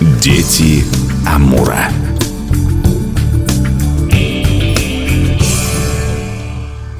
Дети Амура.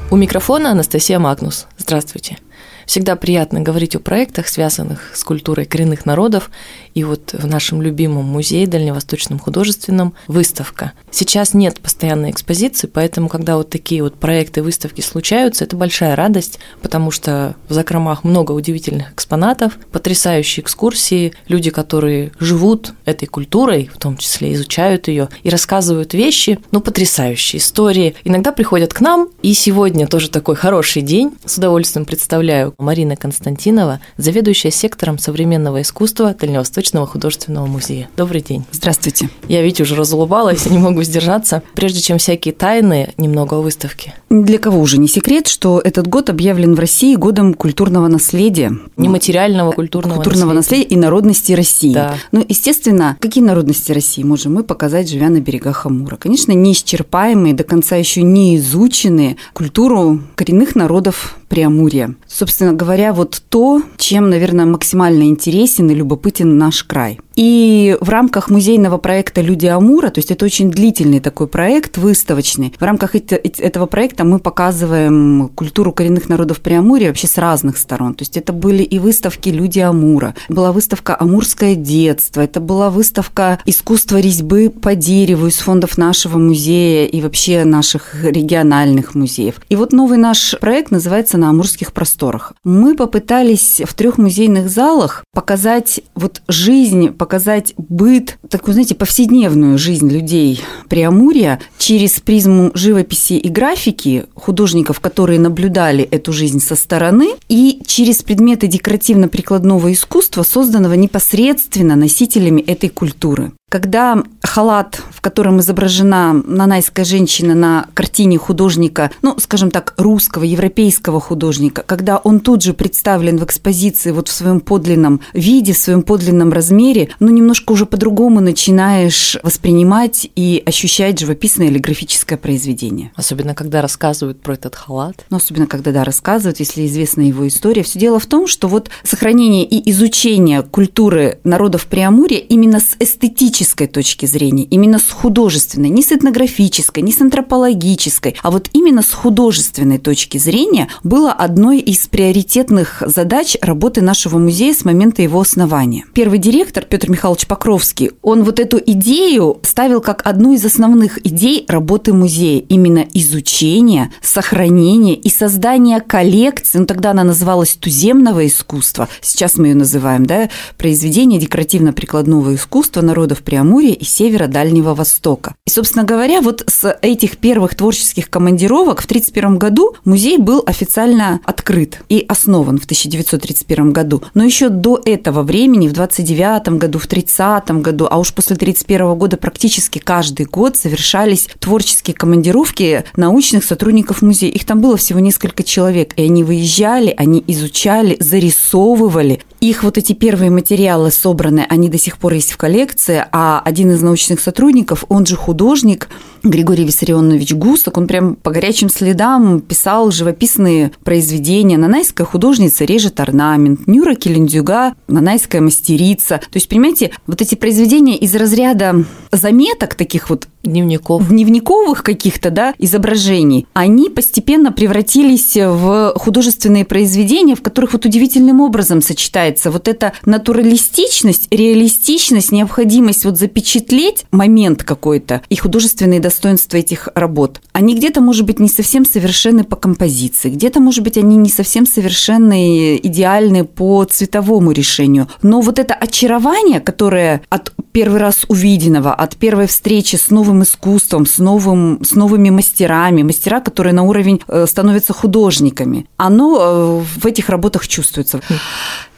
У микрофона Анастасия Магнус. Здравствуйте. Всегда приятно говорить о проектах, связанных с культурой коренных народов. И вот в нашем любимом музее Дальневосточном художественном выставка. Сейчас нет постоянной экспозиции, поэтому когда вот такие вот проекты, выставки случаются, это большая радость, потому что в закромах много удивительных экспонатов, потрясающие экскурсии, люди, которые живут этой культурой, в том числе изучают ее и рассказывают вещи, ну, потрясающие истории. Иногда приходят к нам, и сегодня тоже такой хороший день. С удовольствием представляю Марина Константинова, заведующая сектором современного искусства Дальневосточного художественного музея. Добрый день. Здравствуйте. Я, видите, уже разулыбалась, не могу сдержаться. Прежде чем всякие тайны, немного о выставке. Для кого уже не секрет, что этот год объявлен в России годом культурного наследия. Нематериального культурного, культурного наследия. наследия и народности России. Да. Ну, естественно, какие народности России можем мы показать, живя на берегах Амура? Конечно, неисчерпаемые, до конца еще не изученные культуру коренных народов Преамурья. Собственно говоря, вот то, чем, наверное, максимально интересен и любопытен наш край. И в рамках музейного проекта «Люди Амура», то есть это очень длительный такой проект, выставочный, в рамках этого проекта мы показываем культуру коренных народов Преамурья вообще с разных сторон. То есть это были и выставки «Люди Амура», была выставка «Амурское детство», это была выставка искусства резьбы по дереву из фондов нашего музея и вообще наших региональных музеев. И вот новый наш проект называется «На амурских просторах». Мы попытались в трех музейных залах показать вот жизнь, показать быт, такую, знаете, повседневную жизнь людей Преамурья через призму живописи и графики художников, которые наблюдали эту жизнь со стороны, и через предметы декоративно-прикладного искусства, созданного непосредственно носителями этой культуры. Когда халат, в котором изображена нанайская женщина на картине художника, ну, скажем так, русского, европейского художника, когда он тут же представлен в экспозиции вот в своем подлинном виде, в своем подлинном размере, ну, немножко уже по-другому начинаешь воспринимать и ощущать живописное или графическое произведение. Особенно, когда рассказывают про этот халат. Ну, особенно, когда, да, рассказывают, если известна его история. Все дело в том, что вот сохранение и изучение культуры народов Преамурья именно с эстетической эстетической точки зрения, именно с художественной, не с этнографической, не с антропологической, а вот именно с художественной точки зрения было одной из приоритетных задач работы нашего музея с момента его основания. Первый директор Петр Михайлович Покровский, он вот эту идею ставил как одну из основных идей работы музея, именно изучение, сохранение и создание коллекции, ну тогда она называлась туземного искусства, сейчас мы ее называем, да, произведение декоративно-прикладного искусства народов Преамурья и севера Дальнего Востока. И, собственно говоря, вот с этих первых творческих командировок в 1931 году музей был официально открыт и основан в 1931 году. Но еще до этого времени, в 29 году, в 30 году, а уж после 31 года практически каждый год совершались творческие командировки научных сотрудников музея. Их там было всего несколько человек, и они выезжали, они изучали, зарисовывали. Их вот эти первые материалы собраны, они до сих пор есть в коллекции, а один из научных сотрудников, он же художник, Григорий Виссарионович Гусак, он прям по горячим следам писал живописные произведения. Нанайская художница режет орнамент, Нюра Келендюга, нанайская мастерица. То есть, понимаете, вот эти произведения из разряда заметок таких вот дневников. Дневниковых каких-то, да, изображений, они постепенно превратились в художественные произведения, в которых вот удивительным образом сочетается вот эта натуралистичность, реалистичность, необходимость вот запечатлеть момент какой-то и художественные достоинства этих работ. Они где-то, может быть, не совсем совершенны по композиции, где-то, может быть, они не совсем совершенны, идеальны по цветовому решению. Но вот это очарование, которое от первый раз увиденного, от первой встречи с новым искусством, с, новым, с новыми мастерами, мастера, которые на уровень э, становятся художниками, оно э, в этих работах чувствуется.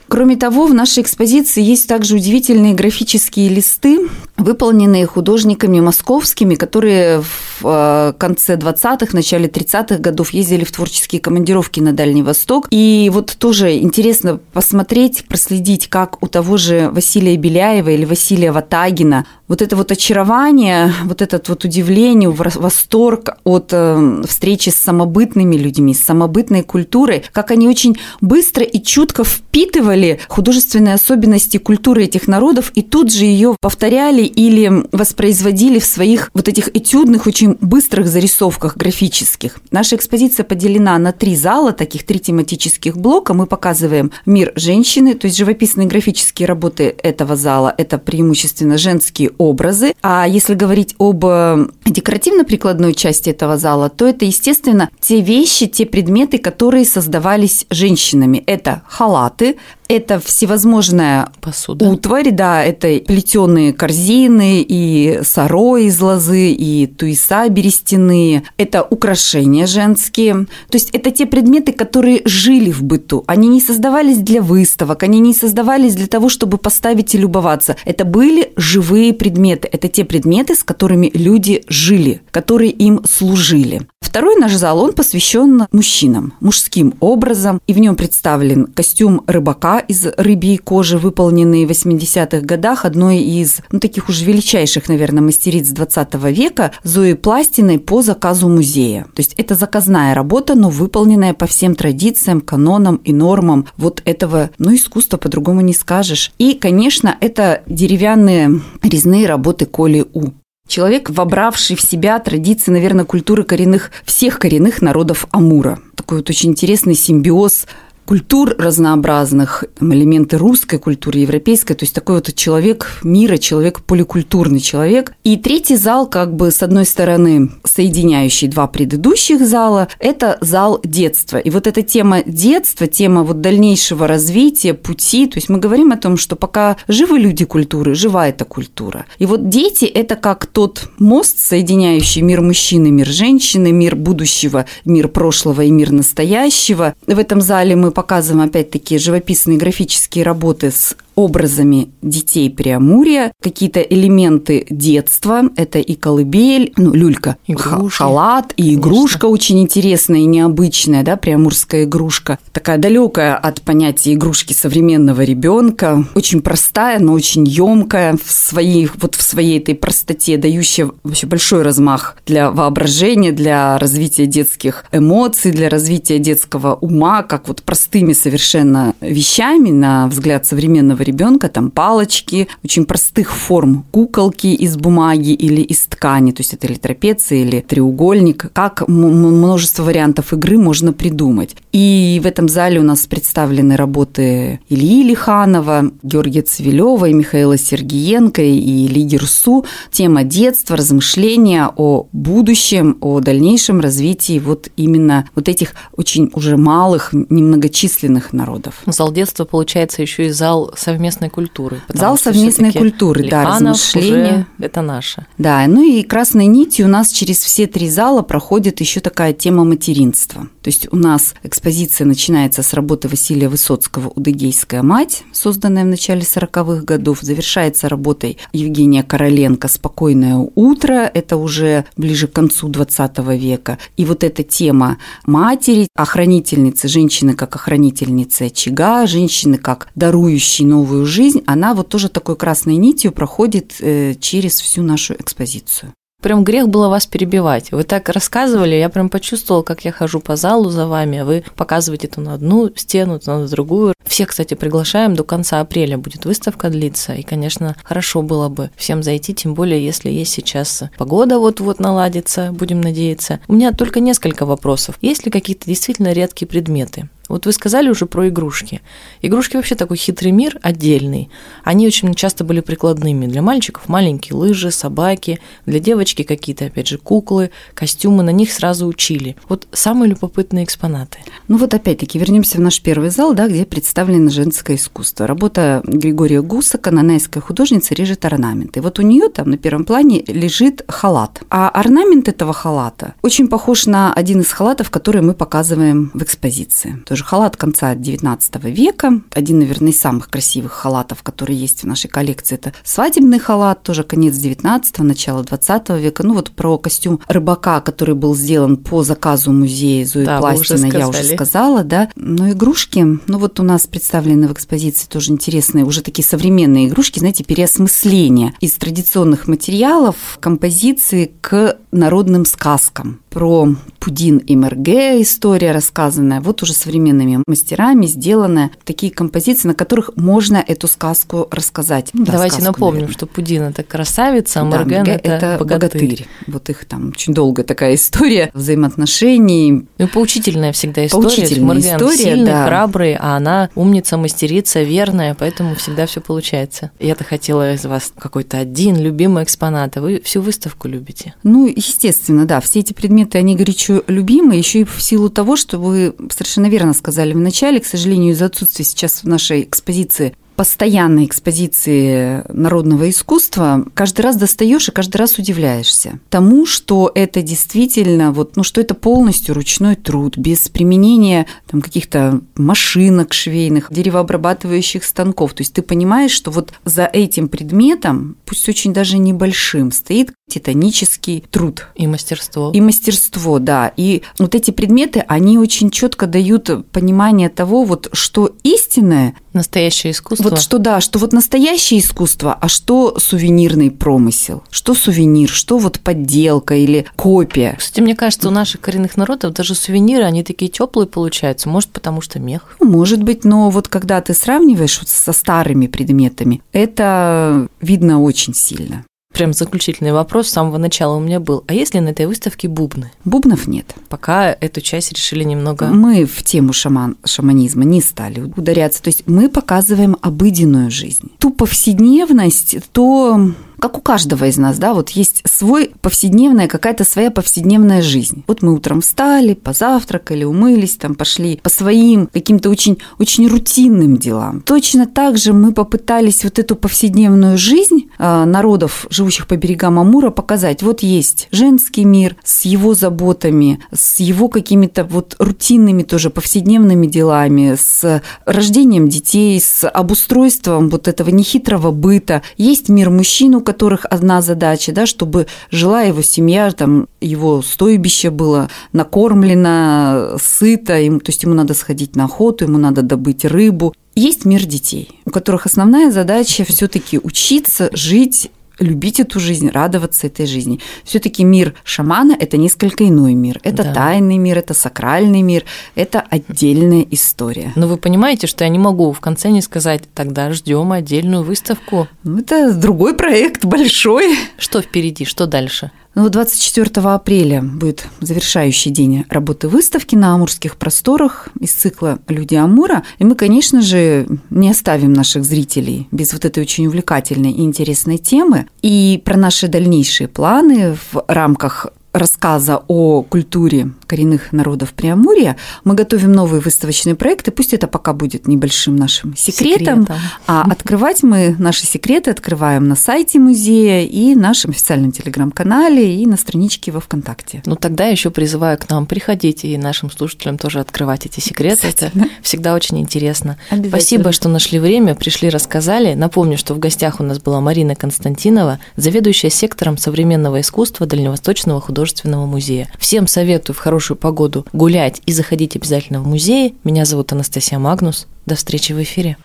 Кроме того, в нашей экспозиции есть также удивительные графические листы, выполненные художниками московскими, которые в э, конце 20-х, начале 30-х годов ездили в творческие командировки на Дальний Восток. И вот тоже интересно посмотреть, проследить, как у того же Василия Беляева или Василия Ватагина вот это вот очарование, вот этот вот удивление, восторг от э, встречи с самобытными людьми, с самобытной культурой, как они очень быстро и чутко впитывали художественные особенности культуры этих народов и тут же ее повторяли или воспроизводили в своих вот этих этюдных, очень быстрых зарисовках графических. Наша экспозиция поделена на три зала, таких три тематических блока. Мы показываем мир женщины, то есть живописные графические работы этого зала – это преимущественно женские образы. А если говорить об э, декоративно-прикладной части этого зала, то это, естественно, те вещи, те предметы, которые создавались женщинами. Это халаты, это всевозможная Посуда. утварь, да, это плетеные корзины и саро из лозы, и туиса берестяные, это украшения женские. То есть это те предметы, которые жили в быту. Они не создавались для выставок, они не создавались для того, чтобы поставить и любоваться. Это были живые предметы. Это те предметы, с которыми люди жили, которые им служили. Второй наш зал, он посвящен мужчинам, мужским образом, и в нем представлен костюм рыбака из рыбьей кожи, выполненный в 80-х годах одной из ну, таких уж величайших, наверное, мастериц 20 века, Зои Пластиной по заказу музея. То есть это заказная работа, но выполненная по всем традициям, канонам и нормам вот этого, ну, искусства по-другому не скажешь. И, конечно, это деревянные резные работы Коли У. Человек, вобравший в себя традиции, наверное, культуры коренных, всех коренных народов Амура. Такой вот очень интересный симбиоз культур разнообразных, элементы русской культуры, европейской, то есть такой вот человек мира, человек поликультурный человек. И третий зал, как бы с одной стороны, соединяющий два предыдущих зала, это зал детства. И вот эта тема детства, тема вот дальнейшего развития, пути, то есть мы говорим о том, что пока живы люди культуры, жива эта культура. И вот дети – это как тот мост, соединяющий мир мужчины, мир женщины, мир будущего, мир прошлого и мир настоящего. В этом зале мы показываем опять-таки живописные графические работы с образами детей Преамурья, какие-то элементы детства, это и колыбель, ну, люлька, Игрушки. халат, и игрушка очень интересная и необычная, да, преамурская игрушка, такая далекая от понятия игрушки современного ребенка, очень простая, но очень емкая в своей, вот в своей этой простоте, дающая вообще большой размах для воображения, для развития детских эмоций, для развития детского ума, как вот простыми совершенно вещами на взгляд современного ребенка, там палочки, очень простых форм, куколки из бумаги или из ткани, то есть это или трапеция, или треугольник, как множество вариантов игры можно придумать. И в этом зале у нас представлены работы Ильи Лиханова, Георгия Цивилева и Михаила Сергиенко и Ильи Рсу. Тема детства, размышления о будущем, о дальнейшем развитии вот именно вот этих очень уже малых, немногочисленных народов. Зал детства, получается, еще и зал совместного совместной культуры. Зал совместной культуры, да, размышления. это наше. Да, ну и красной нитью у нас через все три зала проходит еще такая тема материнства. То есть у нас экспозиция начинается с работы Василия Высоцкого «Удыгейская мать», созданная в начале 40-х годов, завершается работой Евгения Короленко «Спокойное утро», это уже ближе к концу 20 века. И вот эта тема матери, охранительницы, женщины как охранительницы очага, женщины как дарующие новую новую жизнь, она вот тоже такой красной нитью проходит э, через всю нашу экспозицию. Прям грех было вас перебивать. Вы так рассказывали, я прям почувствовала, как я хожу по залу за вами, а вы показываете то на одну стену, то на другую. Все, кстати, приглашаем, до конца апреля будет выставка длиться, и, конечно, хорошо было бы всем зайти, тем более, если есть сейчас погода вот-вот наладится, будем надеяться. У меня только несколько вопросов. Есть ли какие-то действительно редкие предметы? Вот вы сказали уже про игрушки. Игрушки вообще такой хитрый мир отдельный. Они очень часто были прикладными. Для мальчиков маленькие лыжи, собаки, для девочки какие-то, опять же, куклы, костюмы, на них сразу учили. Вот самые любопытные экспонаты. Ну вот опять-таки вернемся в наш первый зал, да, где представлено женское искусство. Работа Григория Гуса, канонайская художница, режет орнаменты. Вот у нее там на первом плане лежит халат. А орнамент этого халата очень похож на один из халатов, который мы показываем в экспозиции. Уже халат конца 19 века. Один, наверное, из самых красивых халатов, которые есть в нашей коллекции, это свадебный халат, тоже конец 19 начало 20 века. Ну вот про костюм рыбака, который был сделан по заказу музея Зои да, Пластина, я уже сказала, да. Но игрушки, ну вот у нас представлены в экспозиции тоже интересные, уже такие современные игрушки, знаете, переосмысление из традиционных материалов композиции к народным сказкам про Пудин и Мерге история рассказанная, вот уже современными мастерами сделанная такие композиции, на которых можно эту сказку рассказать. Да, Давайте сказку, напомним, наверное. что Пудин это красавица, а да, Мерген это, это богатырь. богатырь. Вот их там очень долгая такая история взаимоотношений. Ну, поучительная всегда история. Поучительная Мерген история, сильный, да. храбрый, а она умница, мастерица, верная, поэтому всегда все получается. Я-то хотела из вас какой-то один любимый экспонат, а вы всю выставку любите. Ну, естественно, да, все эти предметы, они горячо любимы, еще и в силу того, что вы совершенно верно сказали в начале, к сожалению, из-за отсутствия сейчас в нашей экспозиции постоянной экспозиции народного искусства каждый раз достаешь и каждый раз удивляешься тому, что это действительно вот, ну, что это полностью ручной труд, без применения там каких-то машинок швейных, деревообрабатывающих станков. То есть ты понимаешь, что вот за этим предметом, пусть очень даже небольшим, стоит титанический труд. И мастерство. И мастерство, да. И вот эти предметы, они очень четко дают понимание того, вот что истинное. Настоящее искусство. Вот что да, что вот настоящее искусство, а что сувенирный промысел, что сувенир, что вот подделка или копия. Кстати, мне кажется, у наших коренных народов даже сувениры, они такие теплые получаются, может, потому что мех. Может быть, но вот когда ты сравниваешь вот со старыми предметами, это видно очень сильно. Прям заключительный вопрос с самого начала у меня был. А если на этой выставке бубны? Бубнов нет. Пока эту часть решили немного... Мы в тему шаман, шаманизма не стали ударяться. То есть мы показываем обыденную жизнь. Ту повседневность, то как у каждого из нас, да, вот есть свой повседневная, какая-то своя повседневная жизнь. Вот мы утром встали, позавтракали, умылись, там пошли по своим каким-то очень, очень рутинным делам. Точно так же мы попытались вот эту повседневную жизнь а, народов, живущих по берегам Амура, показать. Вот есть женский мир с его заботами, с его какими-то вот рутинными тоже повседневными делами, с рождением детей, с обустройством вот этого нехитрого быта. Есть мир мужчин, у которых одна задача, да, чтобы жила его семья, там, его стойбище было накормлено, сыто, ему, то есть ему надо сходить на охоту, ему надо добыть рыбу. Есть мир детей, у которых основная задача все-таки учиться жить любить эту жизнь, радоваться этой жизни. Все-таки мир шамана – это несколько иной мир. Это да. тайный мир, это сакральный мир, это отдельная история. Но вы понимаете, что я не могу в конце не сказать, тогда ждем отдельную выставку. Ну, это другой проект, большой. Что впереди, что дальше? Ну, 24 апреля будет завершающий день работы выставки на Амурских просторах из цикла «Люди Амура». И мы, конечно же, не оставим наших зрителей без вот этой очень увлекательной и интересной темы. И про наши дальнейшие планы в рамках рассказа о культуре коренных народов Преамурья, мы готовим новые выставочные проекты. Пусть это пока будет небольшим нашим секретом, секретом. а открывать мы наши секреты открываем на сайте музея и нашем официальном телеграм-канале и на страничке во ВКонтакте. Ну тогда еще призываю к нам приходить и нашим слушателям тоже открывать эти секреты. Это всегда очень интересно. Спасибо, что нашли время, пришли, рассказали. Напомню, что в гостях у нас была Марина Константинова, заведующая сектором современного искусства Дальневосточного художественного музея. Всем советую в хорошую погоду гулять и заходить обязательно в музей. Меня зовут Анастасия Магнус. До встречи в эфире.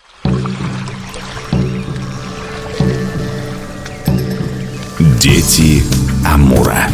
Дети Амура.